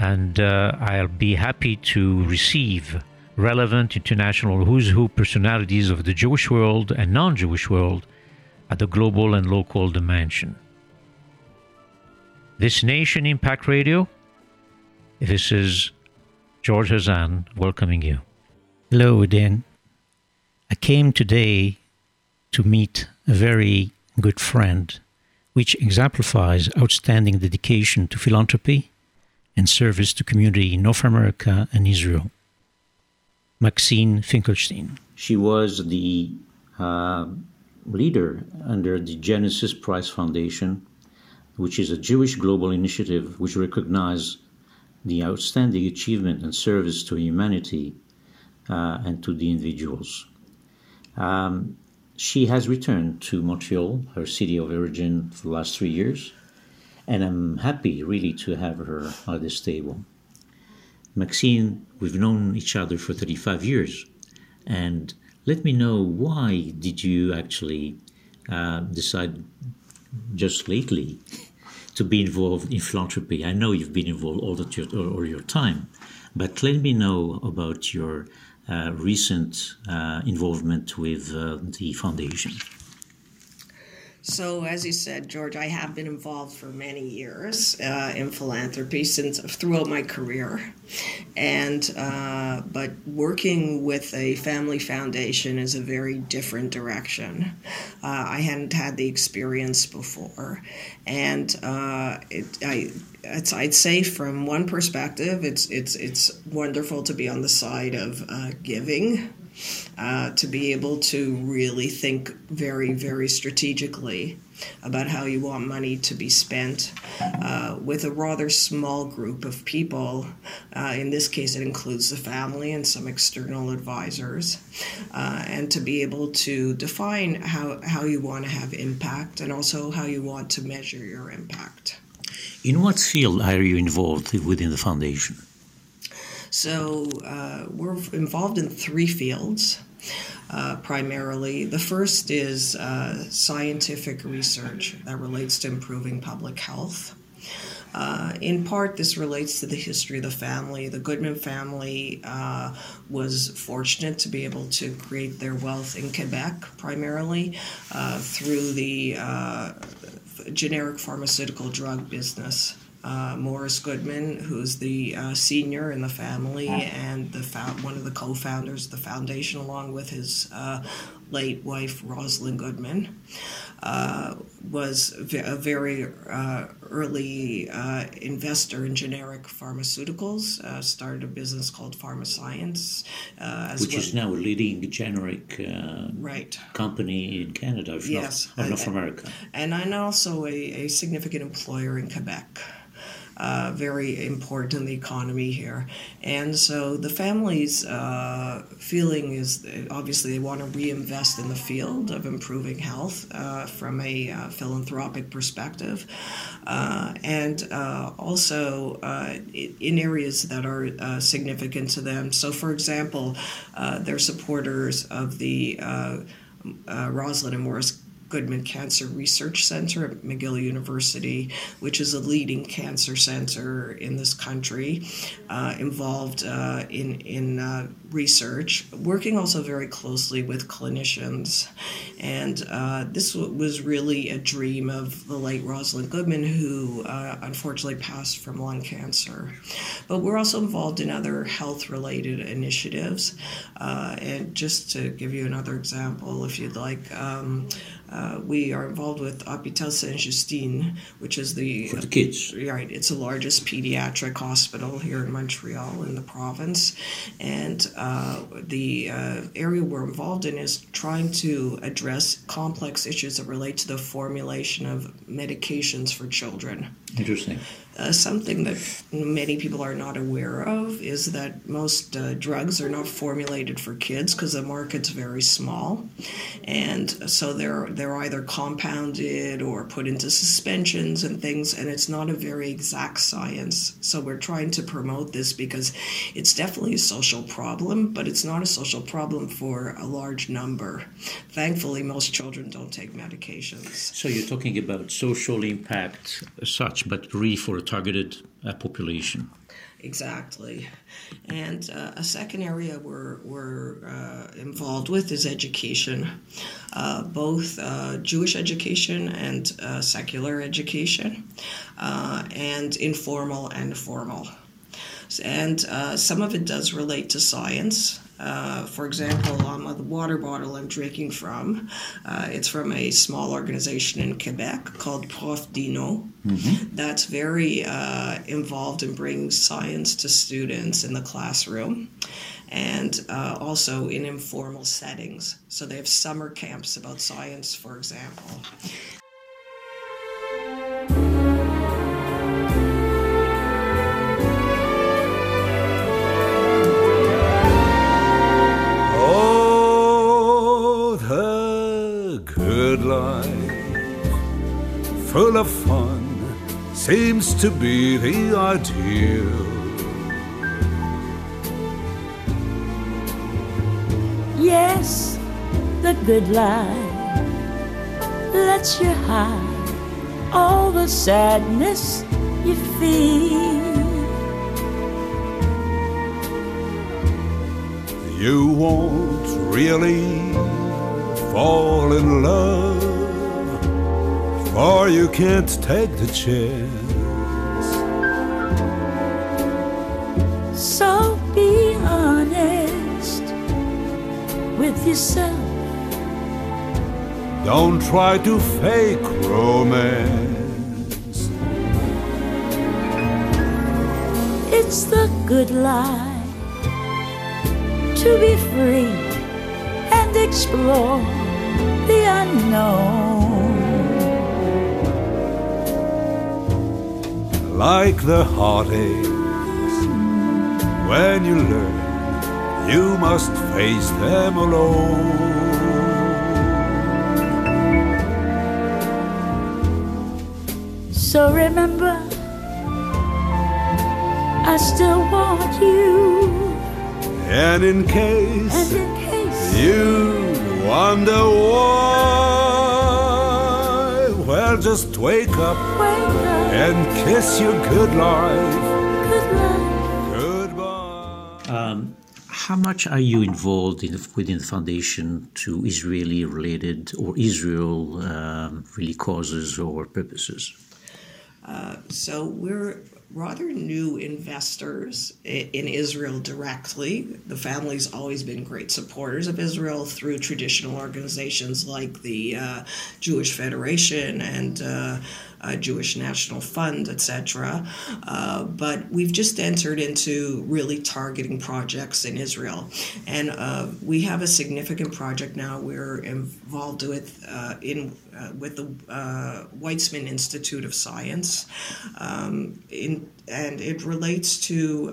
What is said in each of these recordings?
And uh, I'll be happy to receive relevant international who's who personalities of the Jewish world and non-Jewish world at the global and local dimension. This Nation Impact Radio, this is George Hazan welcoming you. Hello, Dan. I came today to meet a very good friend, which exemplifies outstanding dedication to philanthropy and service to community in North America and Israel. Maxine Finkelstein. She was the uh, leader under the Genesis Prize Foundation, which is a Jewish global initiative which recognizes the outstanding achievement and service to humanity uh, and to the individuals. Um, she has returned to Montreal, her city of origin, for the last three years, and I'm happy really to have her at this table. Maxine, we've known each other for 35 years, and let me know why did you actually uh, decide just lately to be involved in philanthropy. I know you've been involved all, your, all your time, but let me know about your uh, recent uh, involvement with uh, the foundation. So, as you said, George, I have been involved for many years uh, in philanthropy since throughout my career, and uh, but working with a family foundation is a very different direction. Uh, I hadn't had the experience before, and uh, it, I it's, I'd say from one perspective, it's it's it's wonderful to be on the side of uh, giving uh, to be able to really think very, very strategically about how you want money to be spent uh, with a rather small group of people. Uh, in this case, it includes the family and some external advisors, uh, and to be able to define how, how you want to have impact and also how you want to measure your impact. In what field are you involved within the foundation? So uh, we're involved in three fields. Uh, primarily. The first is uh, scientific research that relates to improving public health. Uh, in part, this relates to the history of the family. The Goodman family uh, was fortunate to be able to create their wealth in Quebec primarily uh, through the uh, generic pharmaceutical drug business uh, Morris Goodman, who's the uh, senior in the family and the one of the co-founders of the foundation, along with his uh, late wife Rosalind Goodman, uh, was a very uh, early uh, investor in generic pharmaceuticals. started a business called Pharma Pharmascience, which well. is now a leading generic right company in Canada, yes, North, North America, and I'm also a, a significant employer in Quebec uh, very important in the economy here. And so the family's uh, feeling is obviously they want to reinvest in the field of improving health uh, from a uh, philanthropic perspective. Uh, and uh, also in areas that are significant to them. So, for example, they're supporters of the Rosalind and Morris Goodman Cancer Research Center at McGill University, which is a leading cancer center in this country, uh, involved uh, in in uh, research, working also very closely with clinicians, and uh, this w- was really a dream of the late Rosalind Goodman, who uh, unfortunately passed from lung cancer. But we're also involved in other health-related initiatives, uh, and just to give you another example, if you'd like. Um, uh, we are involved with Hôpital Sainte-Justine, which is the for the kids. Uh, right, it's the largest pediatric hospital here in Montreal in the province, and uh, the uh, area we're involved in is trying to address complex issues that relate to the formulation of medications for children. Interesting. Uh, something that many people are not aware of is that most uh, drugs are not formulated for kids because the market's very small, and so they're they're either compounded or put into suspensions and things, and it's not a very exact science. So we're trying to promote this because it's definitely a social problem, but it's not a social problem for a large number. Thankfully, most children don't take medications. So you're talking about social impact such, but really for targeted uh, population. Exactly. And uh, a second area we're, we're uh, involved with is education, uh, both uh, Jewish education and uh, secular education, uh, and informal and formal. And some of it does relate to science. Uh, for example, on the water bottle I'm drinking from, uh, it's from a small organization in Quebec called Prof Dino. Mm-hmm. That's very uh, involved in bringing science to students in the classroom and uh, also in informal settings. So they have summer camps about science, for example. Seems to be the ideal. Yes, the good life lets you hide all the sadness you feel. You won't really fall in love or you can't take the chance. So be honest with yourself. Don't try to fake romance. It's the good life to be free and explore the unknown. Like the heartaches. When you learn, you must face them alone. So remember, I still want you. And in case, and in case you wonder why, just wake up. Wake up and kiss your good life. Good life. Goodbye. Um, how much are you involved in, within the foundation to Israeli related or Israel um, really causes or purposes? Uh, so we're rather new investors in Israel directly. The family's always been great supporters of Israel through traditional organizations like the uh, Jewish Federation and uh, uh, Jewish National Fund, etc. Uh, but we've just entered into really targeting projects in Israel, and uh, we have a significant project now. We're involved with uh, in uh, with the uh, Weizmann Institute of Science, um, in, and it relates to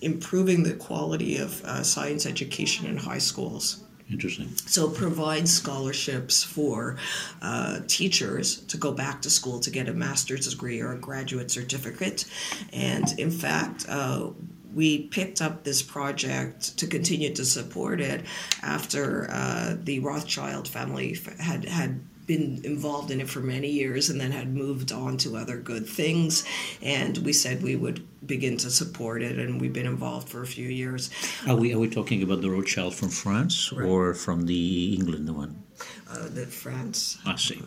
improving the quality of science education in high schools. Interesting. So provide scholarships for uh, teachers to go back to school to get a master's degree or a graduate certificate. And in fact, uh, we picked up this project to continue to support it after uh, the Rothschild family had had been involved in it for many years and then had moved on to other good things. And we said we would begin to support it, and we've been involved for a few years. Are we are we talking about the Rothschild from France right. or from the England one? Uh, the France. I see.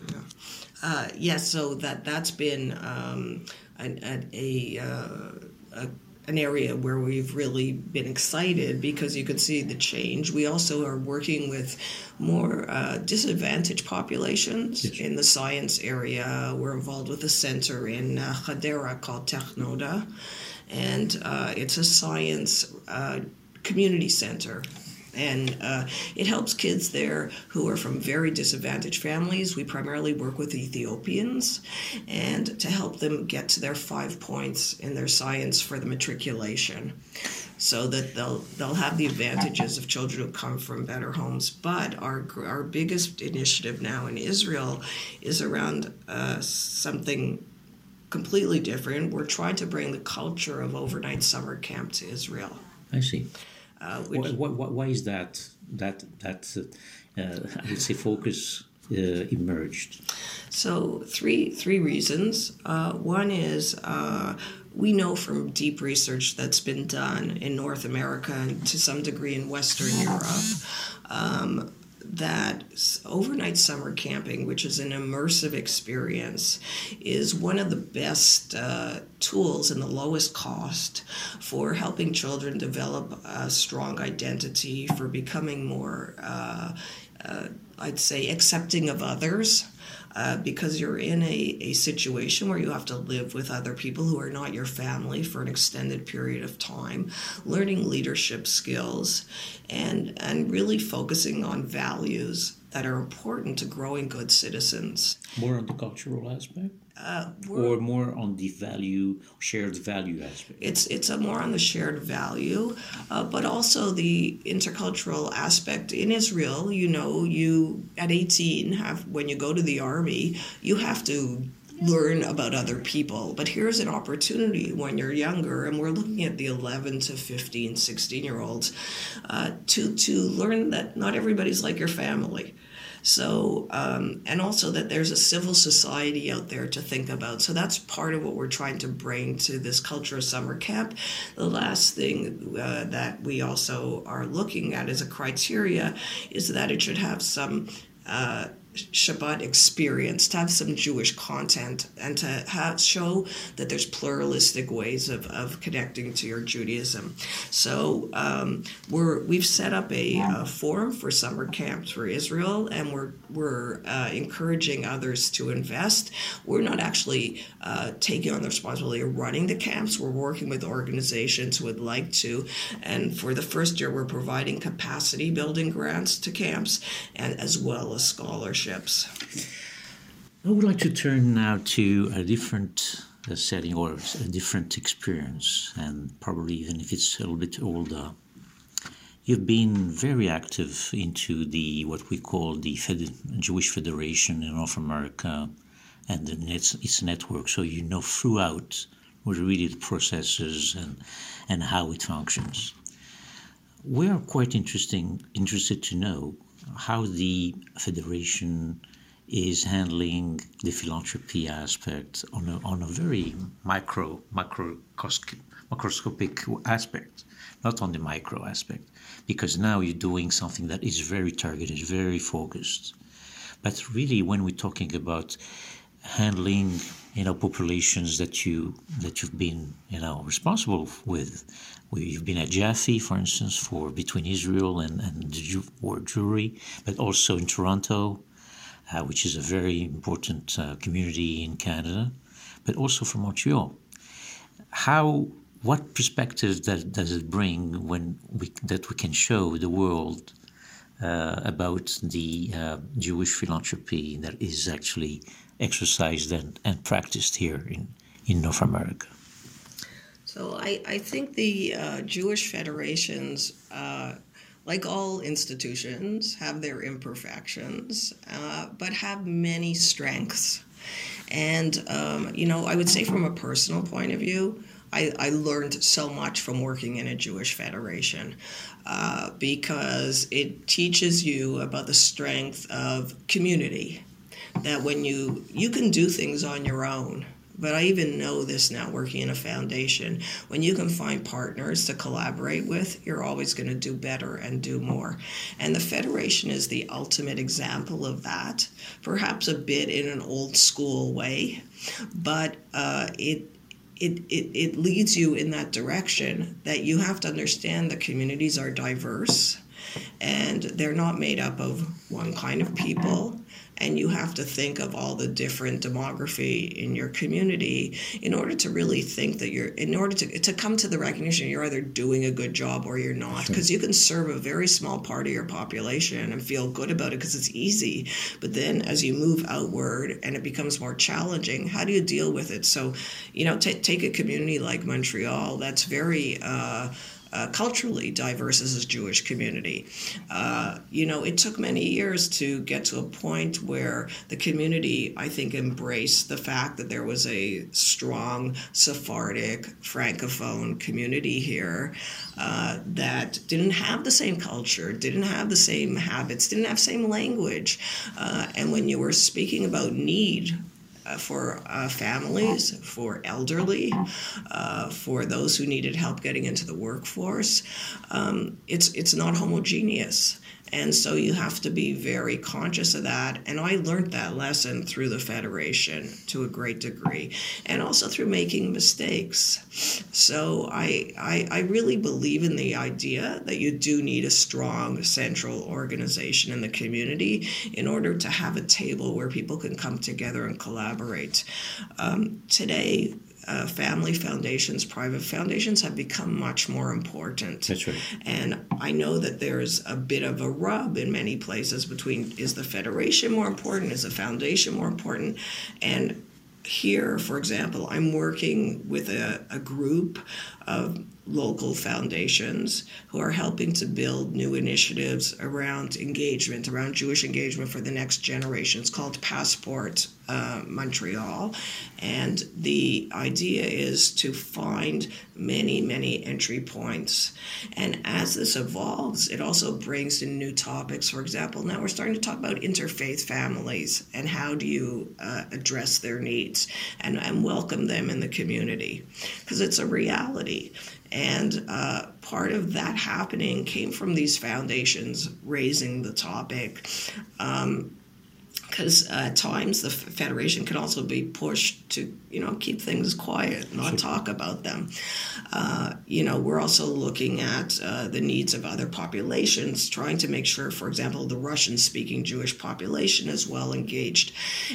Uh, yes, yeah, so that that's been um, an, an, a, uh, a an area where we've really been excited because you can see the change. We also are working with more uh, disadvantaged populations yes. in the science area. We're involved with a center in uh, Hadera called Technoda, and uh, it's a science uh, community center. And uh, it helps kids there who are from very disadvantaged families. We primarily work with Ethiopians, and to help them get to their five points in their science for the matriculation so that they'll they'll have the advantages of children who come from better homes. But our our biggest initiative now in Israel is around uh, something completely different. We're trying to bring the culture of overnight summer camp to Israel. I see. Uh, which, Why, why, why is that that that uh, I would say focus uh, emerged? So three three reasons. Uh, one is uh, we know from deep research that's been done in North America and to some degree in Western Europe. Um, that overnight summer camping, which is an immersive experience, is one of the best uh, tools and the lowest cost for helping children develop a strong identity, for becoming more, uh, uh, I'd say, accepting of others. Uh, because you're in a, a situation where you have to live with other people who are not your family for an extended period of time, learning leadership skills, and, and really focusing on values that are important to growing good citizens. More on the cultural aspect, Uh, or more on the value shared value aspect? it's it's a more on the shared value, uh, but also the intercultural aspect. In Israel, you know, you at 18 have when you go to the army, you have to learn about other people. But here's an opportunity when you're younger, and we're looking at the 11 to 15, 16 year olds, uh, to to learn that not everybody's like your family. So, um, and also that there's a civil society out there to think about. So that's part of what we're trying to bring to this culture of summer camp. The last thing uh, that we also are looking at as a criteria is that it should have some. Uh, Shabbat experience, to have some Jewish content, and to have, show that there's pluralistic ways of, of connecting to your Judaism. So um, we're we've set up a, forum for summer camps for Israel, and we're we're uh, encouraging others to invest. We're not actually uh, taking on the responsibility of running the camps. We're working with organizations who would like to, and for the first year, we're providing capacity building grants to camps, and as well as scholarships. I would like to turn now to a different uh, setting or a different experience, and probably even if it's a little bit older. You've been very active into the what we call the Fed- Jewish Federation in North America and net, its network, so you know throughout what really the processes and and how it functions. We are quite interesting interested to know how the federation is handling the philanthropy aspect on a, on a very micro, macrocos- macroscopic aspect, not on the micro aspect, because now you're doing something that is very targeted, very focused. But really, when we're talking about handling, you know, populations that you that you've been, you know, responsible with, you've been at JAFI, for instance, for between Israel and and the Jew, war Jewry, but also in Toronto, uh, which is a very important uh, community in Canada, but also from Montreal. How, what perspective does, does it bring when we, that we can show the world uh, about the uh, Jewish philanthropy that is actually exercised and, and practiced here in, in North America? So I, I think the uh, Jewish federations, uh, like all institutions, have their imperfections, uh, but have many strengths. And, um, you know, I would say from a personal point of view, I, I learned so much from working in a Jewish federation uh, because it teaches you about the strength of community. That when you you can do things on your own, but I even know this now working in a foundation. When you can find partners to collaborate with, you're always going to do better and do more. And the Federation is the ultimate example of that, perhaps a bit in an old school way, but uh, it. It, it, it leads you in that direction that you have to understand the communities are diverse and they're not made up of one kind of people. And you have to think of all the different demography in your community in order to really think that you're in order to, to come to the recognition you're either doing a good job or you're not. Because you can serve a very small part of your population and feel good about it because it's easy. But then as you move outward and it becomes more challenging how do you deal with it? So you know t- take a community like montreal that's very uh, uh, culturally diverse as a Jewish community. Uh, you know, it took many years to get to a point where the community, I think, embraced the fact that there was a strong Sephardic Francophone community here uh, that didn't have the same culture, didn't have the same habits, didn't have same language. Uh, and when you were speaking about need for uh, families, for elderly, uh, for those who needed help getting into the workforce. Um, it's it's not homogeneous. And so you have to be very conscious of that. And I learned that lesson through the Federation to a great degree, and also through making mistakes. So I, I, I really believe in the idea that you do need a strong central organization in the community in order to have a table where people can come together and collaborate. Um, today, uh, family foundations, private foundations have become much more important. That's right. And I know that there's a bit of a rub in many places between is the federation more important, is the foundation more important? And here, for example, I'm working with a, a group of local foundations who are helping to build new initiatives around engagement, around Jewish engagement for the next generation. It's called Passport uh, Montreal. And the idea is to find many, many entry points. And as this evolves, it also brings in new topics. For example, now we're starting to talk about interfaith families and how do you uh, address their needs and, and welcome them in the community. Because it's a reality. And uh, part of that happening came from these foundations raising the topic. Um, because uh, at times the federation can also be pushed to you know keep things quiet not talk about them uh, you know we're also looking at uh, the needs of other populations trying to make sure for example the russian speaking jewish population is well engaged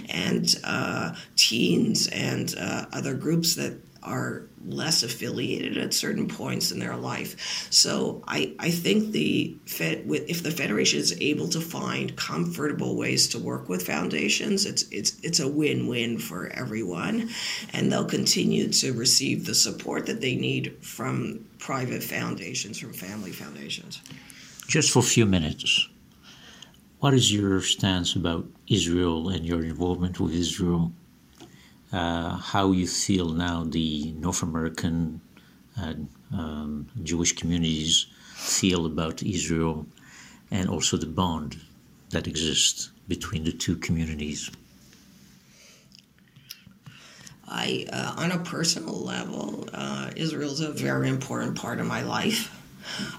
and uh, teens and uh, other groups that are less affiliated at certain points in their life. So I, I think the Fed, with if the Federation is able to find comfortable ways to work with foundations, it's, it's, it's a win-win for everyone. And they'll continue to receive the support that they need from private foundations, from family foundations. Just for a few minutes, what is your stance about Israel and your involvement with Israel how you feel now the North American uh, um, Jewish communities feel about Israel and also the bond that exists between the two communities. I, uh, on a personal level, uh, Israel is a very important part of my life.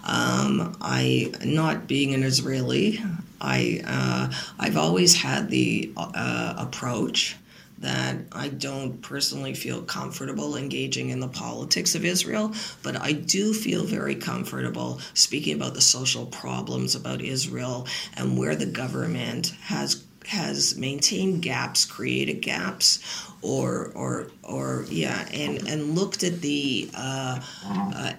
Um, I, not being an Israeli, I, uh, I've always had the uh, approach that I don't personally feel comfortable engaging in the politics of Israel, but I do feel very comfortable speaking about the social problems about Israel and where the government has has maintained gaps, created gaps, or or or yeah, and and looked at the uh, uh,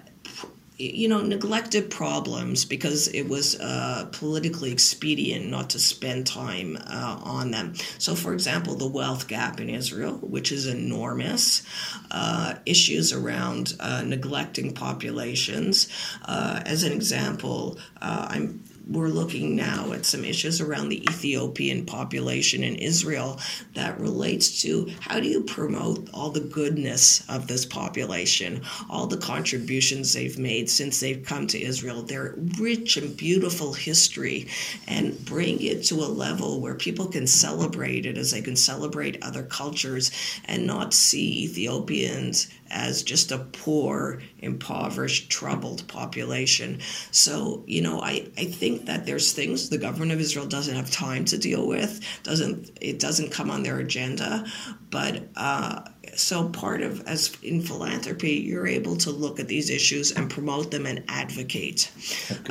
you know, neglected problems because it was uh, politically expedient not to spend time uh, on them. So, for example, the wealth gap in Israel, which is enormous, uh, issues around uh, neglecting populations. Uh, as an example, uh, I'm we're looking now at some issues around the Ethiopian population in Israel that relates to how do you promote all the goodness of this population, all the contributions they've made since they've come to Israel, their rich and beautiful history, and bring it to a level where people can celebrate it as they can celebrate other cultures and not see Ethiopians as just a poor, impoverished, troubled population. So, you know, I, I think that there's things the government of Israel doesn't have time to deal with, doesn't it doesn't come on their agenda. But uh, so part of as in philanthropy, you're able to look at these issues and promote them and advocate.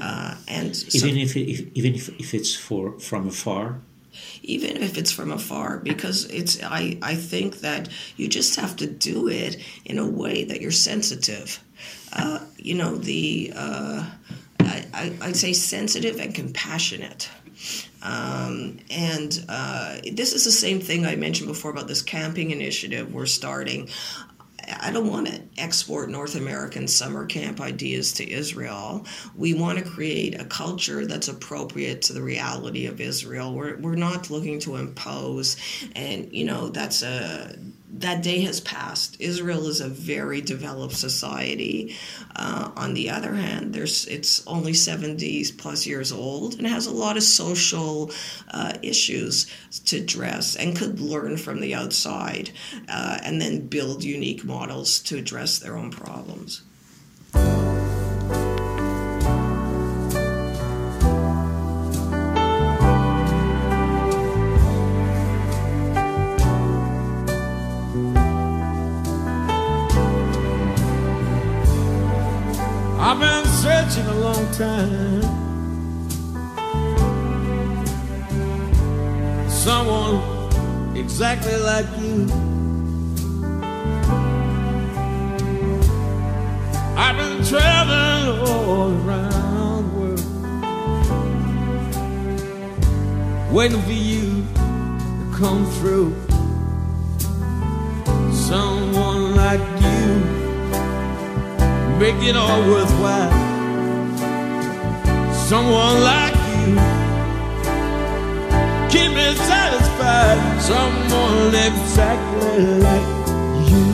Uh, and so- Even if, if even if, if it's for from afar. even if it's from afar because it's I, I think that you just have to do it in a way that you're sensitive uh, you know the uh, I, i'd say sensitive and compassionate um, and uh, this is the same thing i mentioned before about this camping initiative we're starting I don't want to export North American summer camp ideas to Israel. We want to create a culture that's appropriate to the reality of Israel. We're, we're not looking to impose, and you know that's a that day has passed. Israel is a very developed society. Uh, on the other hand, there's it's only 70 plus years old and has a lot of social uh, issues to address and could learn from the outside uh, and then build unique models to address their own problems. Time. Someone exactly like you. I've been traveling all around the world, waiting for you to come through. Someone like you make it all worthwhile. Someone like you, keep me satisfied. Someone exactly like you.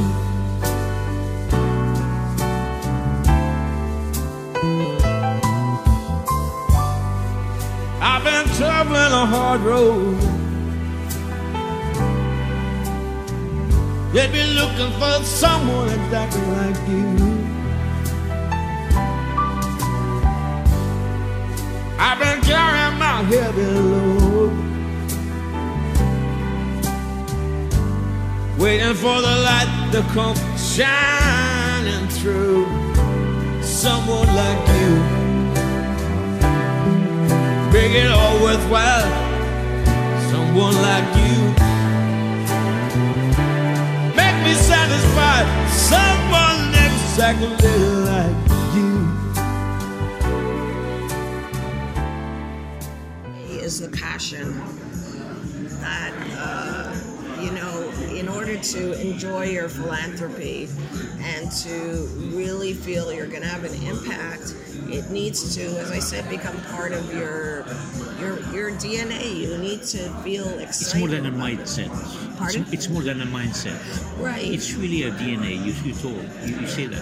I've been traveling a hard road. They've been looking for someone exactly like you. I've my heavy load, waiting for the light to come shining through. Someone like you, make it all worthwhile. Someone like you, make me satisfied. Someone exactly like is the passion that uh, you know in order to enjoy your philanthropy and to really feel you're going to have an impact it needs to as i said become part of your your your dna you need to feel excited It's more than a mindset. Pardon? It's, it's more than a mindset. right It's really a DNA. You, you told you, you say that,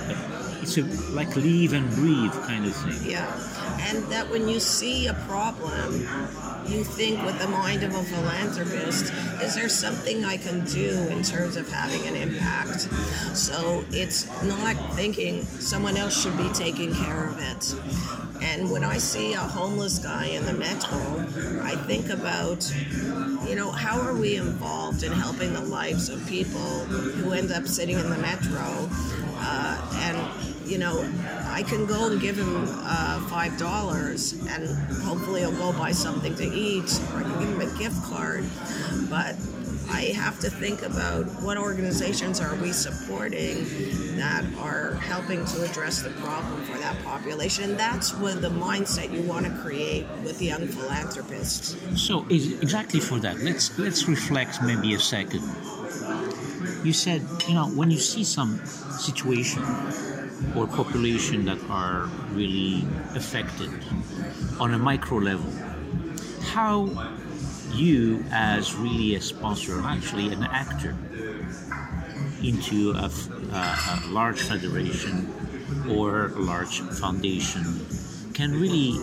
it's a like leave and breathe kind of thing. Yeah, and that when you see a problem, you think with the mind of a philanthropist, is there something I can do in terms of having an impact? So it's not thinking someone else should be taking care of it. And when I see a homeless guy in the metro, I think about, you know, how are we involved in helping the lives of people who end up sitting in the metro? Uh, and you know, I can go and give him uh, five dollars, and hopefully he'll go buy something to eat, or I can give him a gift card. But I have to think about what organizations are we supporting that are helping to address the problem for that population. And that's what the mindset you want to create with young philanthropists. So exactly for that. Let's let's reflect maybe a second. You said you know when you see some situation or population that are really affected on a micro level, how you as really a sponsor, actually an actor into a large federation or a large foundation can really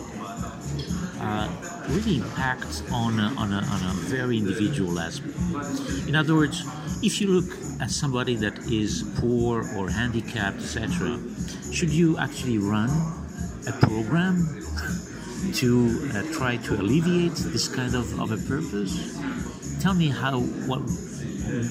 uh, really impact on a, on, a, on a very individual aspect. In other words, if you look as somebody that is poor or handicapped, etc., should you actually run a program to uh, try to alleviate this kind of, of a purpose? Tell me how what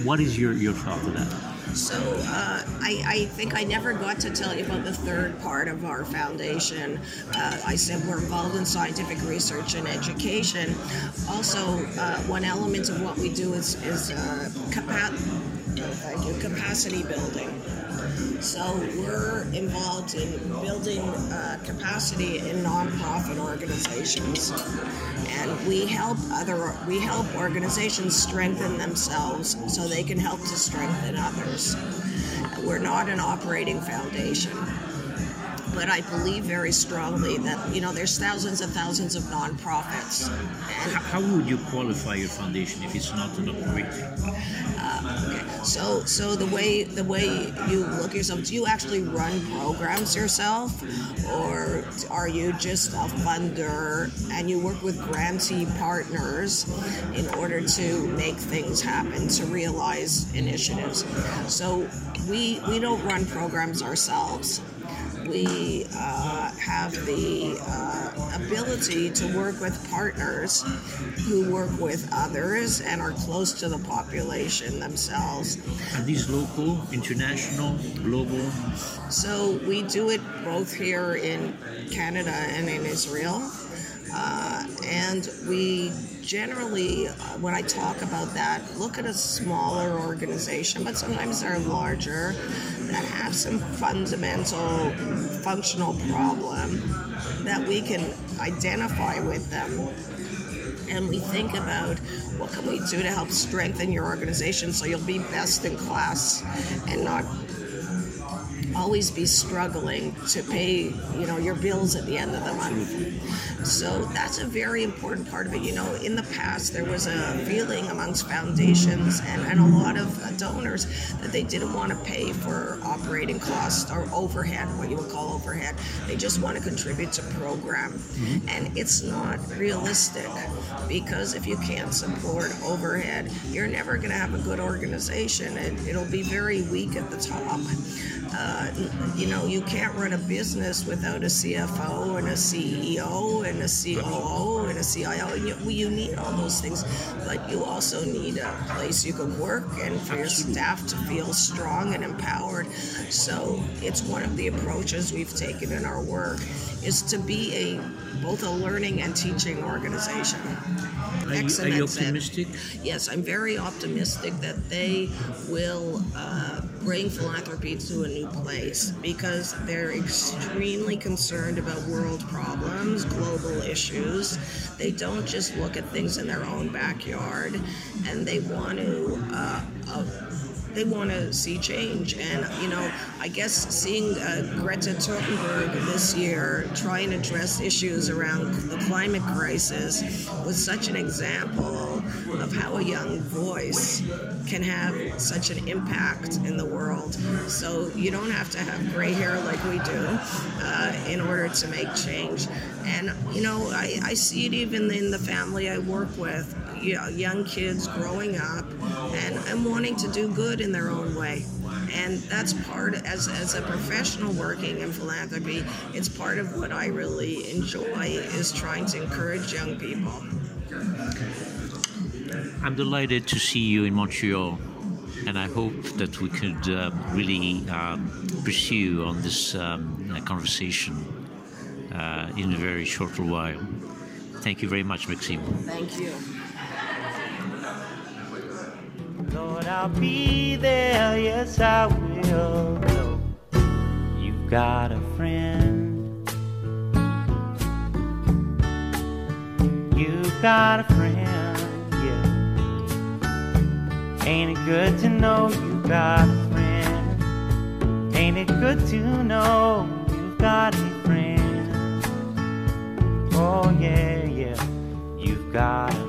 what is your, your thought of that? So uh, I, I think I never got to tell you about the third part of our foundation. Uh, I said we're involved in scientific research and education. Also, uh, one element of what we do is, is uh, you, capacity building. So we're involved in building uh, capacity in nonprofit organizations, and we help other we help organizations strengthen themselves so they can help to strengthen others. We're not an operating foundation. But I believe very strongly that you know there's thousands and thousands of nonprofits, and How, how would you qualify your foundation if it's not an operating? Okay. Uh, so, so the way the way you look at yourself, do you actually run programs yourself, or are you just a funder and you work with grantee partners in order to make things happen to realize initiatives? So, we we don't run programs ourselves we uh, have the uh, ability to work with partners who work with others and are close to the population themselves. Are these local, international, global? So we do it both here in Canada and in Israel. Uh, and we generally, uh, when I talk about that, look at a smaller organization, but sometimes they're larger that have some fundamental functional problem that we can identify with them. And we think about what can we do to help strengthen your organization so you'll be best in class and not always be struggling to pay you know your bills at the end of the month. So that's a very important part of it. You know in the past there was a feeling amongst foundations and, and a lot of donors that they didn't want to pay for operating costs or overhead what you would call overhead. They just want to contribute to program. And it's not realistic because if you can't support overhead you're never going to have a good organization. And it'll be very weak at the top. Uh, you know, you can't run a business without a CFO and a CEO and a COO and a CIO. And you, you need all those things, but you also need a place you can work and for your staff to feel strong and empowered. So it's one of the approaches we've taken in our work is to be a both a learning and teaching organization. Are you, are you optimistic? Yes, I'm very optimistic that they will uh, bring philanthropy to a new place because they're extremely concerned about world problems, global issues. They don't just look at things in their own backyard, and they want to. Uh, uh, they want to see change, and you know, I guess seeing uh, Greta Thunberg this year try and address issues around the climate crisis was such an example of how a young voice can have such an impact in the world. So you don't have to have gray hair like we do uh, in order to make change. And you know, I, I see it even in the family I work with. You know, young kids growing up and, and wanting to do good in their own way. And that's part, as, as a professional working in philanthropy, it's part of what I really enjoy is trying to encourage young people. I'm delighted to see you in Montreal, and I hope that we could uh, really um, pursue on this um, conversation uh, in a very short while. Thank you very much, Maxine. Thank you. Lord, I'll be there, yes, I will. You've got a friend. You've got a friend, yeah. Ain't it good to know you've got a friend? Ain't it good to know you've got a friend? Oh, yeah, yeah, you've got a